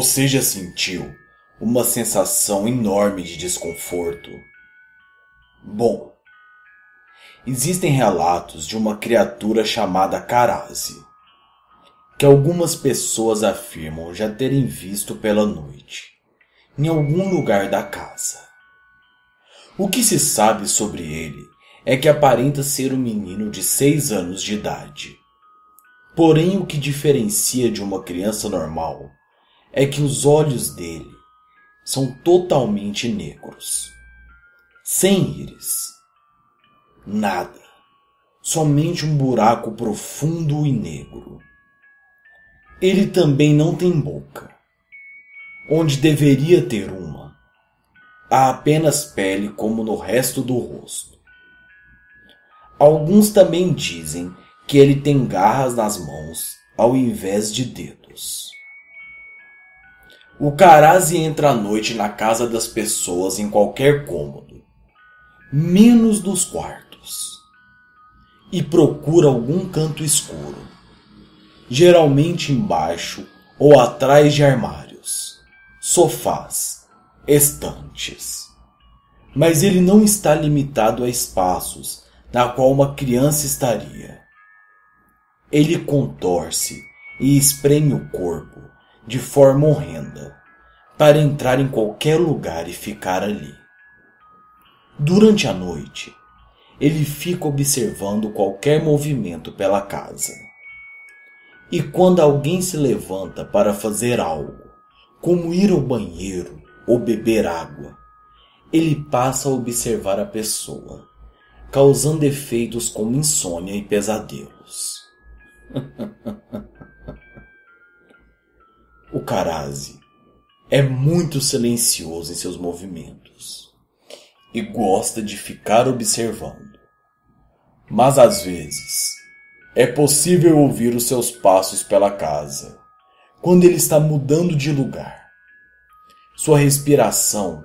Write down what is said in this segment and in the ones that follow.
Você já sentiu uma sensação enorme de desconforto? Bom, existem relatos de uma criatura chamada Karase, que algumas pessoas afirmam já terem visto pela noite, em algum lugar da casa. O que se sabe sobre ele é que aparenta ser um menino de seis anos de idade. Porém, o que diferencia de uma criança normal é que os olhos dele são totalmente negros, sem íris. Nada, somente um buraco profundo e negro. Ele também não tem boca, onde deveria ter uma. Há apenas pele como no resto do rosto. Alguns também dizem que ele tem garras nas mãos ao invés de dedos. O Karazi entra à noite na casa das pessoas em qualquer cômodo, menos nos quartos, e procura algum canto escuro, geralmente embaixo ou atrás de armários, sofás, estantes. Mas ele não está limitado a espaços na qual uma criança estaria. Ele contorce e espreme o corpo de forma horrenda para entrar em qualquer lugar e ficar ali. Durante a noite, ele fica observando qualquer movimento pela casa. E quando alguém se levanta para fazer algo, como ir ao banheiro ou beber água, ele passa a observar a pessoa, causando efeitos como insônia e pesadelos. O Karazi é muito silencioso em seus movimentos e gosta de ficar observando. Mas às vezes é possível ouvir os seus passos pela casa quando ele está mudando de lugar. Sua respiração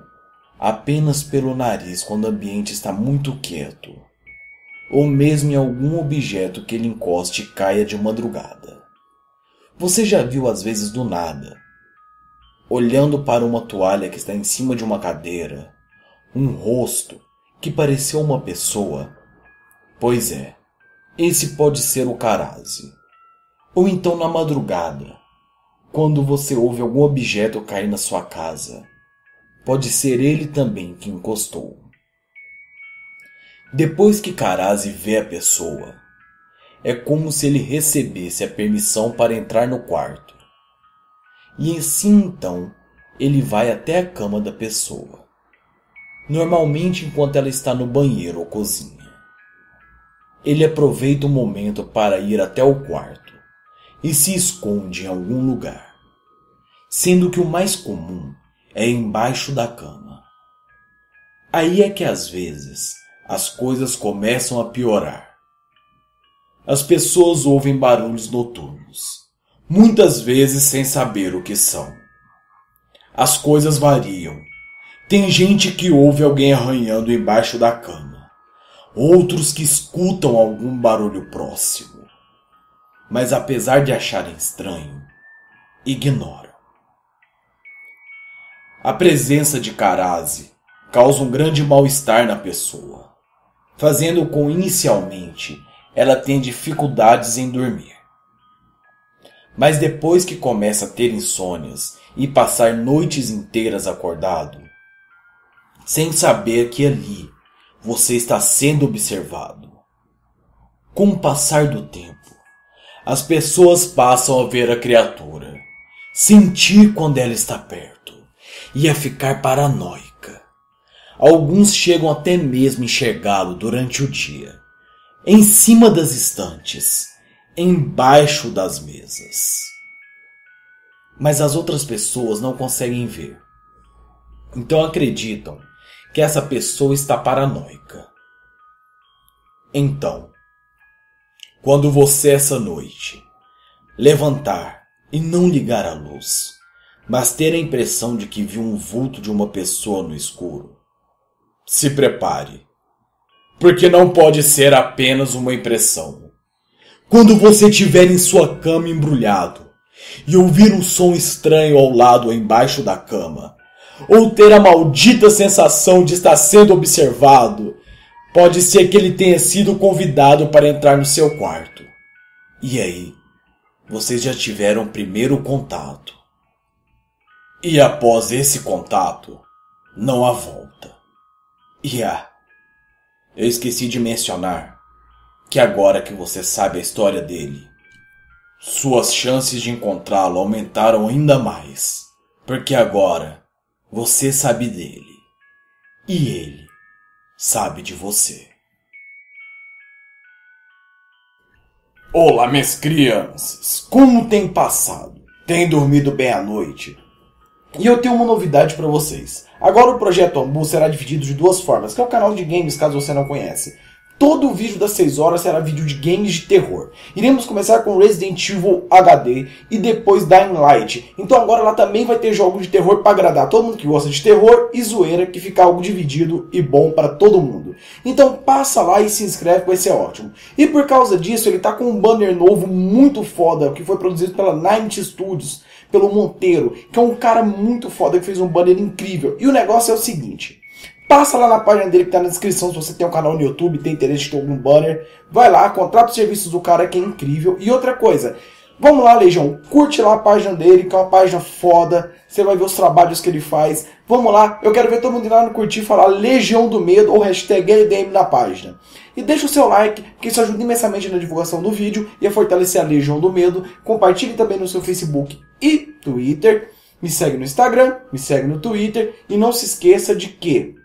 apenas pelo nariz quando o ambiente está muito quieto, ou mesmo em algum objeto que ele encoste e caia de madrugada. Você já viu às vezes do nada, olhando para uma toalha que está em cima de uma cadeira, um rosto que pareceu uma pessoa? Pois é, esse pode ser o Karase. Ou então na madrugada, quando você ouve algum objeto cair na sua casa, pode ser ele também que encostou. Depois que Karase vê a pessoa, é como se ele recebesse a permissão para entrar no quarto. E assim então ele vai até a cama da pessoa, normalmente enquanto ela está no banheiro ou cozinha. Ele aproveita o momento para ir até o quarto e se esconde em algum lugar, sendo que o mais comum é embaixo da cama. Aí é que às vezes as coisas começam a piorar as pessoas ouvem barulhos noturnos, muitas vezes sem saber o que são. As coisas variam. Tem gente que ouve alguém arranhando embaixo da cama, outros que escutam algum barulho próximo. Mas apesar de acharem estranho, ignoram. A presença de Karase causa um grande mal-estar na pessoa, fazendo com inicialmente ela tem dificuldades em dormir. Mas depois que começa a ter insônias e passar noites inteiras acordado, sem saber que ali você está sendo observado. Com o passar do tempo, as pessoas passam a ver a criatura, sentir quando ela está perto e a ficar paranoica. Alguns chegam até mesmo enxergá-lo durante o dia em cima das estantes, embaixo das mesas. Mas as outras pessoas não conseguem ver. Então acreditam que essa pessoa está paranoica. Então, quando você essa noite levantar e não ligar a luz, mas ter a impressão de que viu um vulto de uma pessoa no escuro, se prepare porque não pode ser apenas uma impressão. Quando você estiver em sua cama embrulhado e ouvir um som estranho ao lado ou embaixo da cama, ou ter a maldita sensação de estar sendo observado, pode ser que ele tenha sido convidado para entrar no seu quarto. E aí, vocês já tiveram o primeiro contato. E após esse contato, não há volta. E ah, eu esqueci de mencionar que agora que você sabe a história dele, suas chances de encontrá-lo aumentaram ainda mais, porque agora você sabe dele e ele sabe de você. Olá, minhas crianças! Como tem passado? Tem dormido bem à noite? E eu tenho uma novidade para vocês. Agora o projeto Ambu será dividido de duas formas, que é o canal de games, caso você não conhece. Todo o vídeo das 6 horas será vídeo de games de terror. Iremos começar com Resident Evil HD e depois Dying Light. Então agora lá também vai ter jogos de terror para agradar todo mundo que gosta de terror e zoeira, que fica algo dividido e bom para todo mundo. Então passa lá e se inscreve, vai ser ótimo. E por causa disso, ele tá com um banner novo muito foda, que foi produzido pela Night Studios, pelo Monteiro, que é um cara muito foda que fez um banner incrível. E o negócio é o seguinte: Passa lá na página dele que está na descrição se você tem um canal no YouTube, tem interesse ter algum banner. Vai lá, contrata os serviços do cara que é incrível. E outra coisa, vamos lá, Legião, curte lá a página dele, que é uma página foda. Você vai ver os trabalhos que ele faz. Vamos lá, eu quero ver todo mundo ir lá no curtir e falar Legião do Medo ou hashtag LDM na página. E deixa o seu like, porque isso ajuda imensamente na divulgação do vídeo e a fortalecer a Legião do Medo. Compartilhe também no seu Facebook e Twitter. Me segue no Instagram, me segue no Twitter. E não se esqueça de que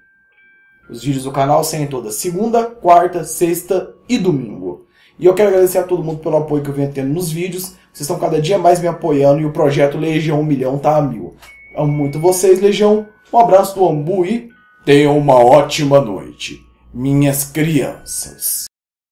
os vídeos do canal saem toda segunda, quarta, sexta e domingo. E eu quero agradecer a todo mundo pelo apoio que eu venho tendo nos vídeos. Vocês estão cada dia mais me apoiando e o projeto Legião 1 Milhão tá a mil. Amo muito vocês, Legião. Um abraço do Ambu e tenham uma ótima noite, minhas crianças.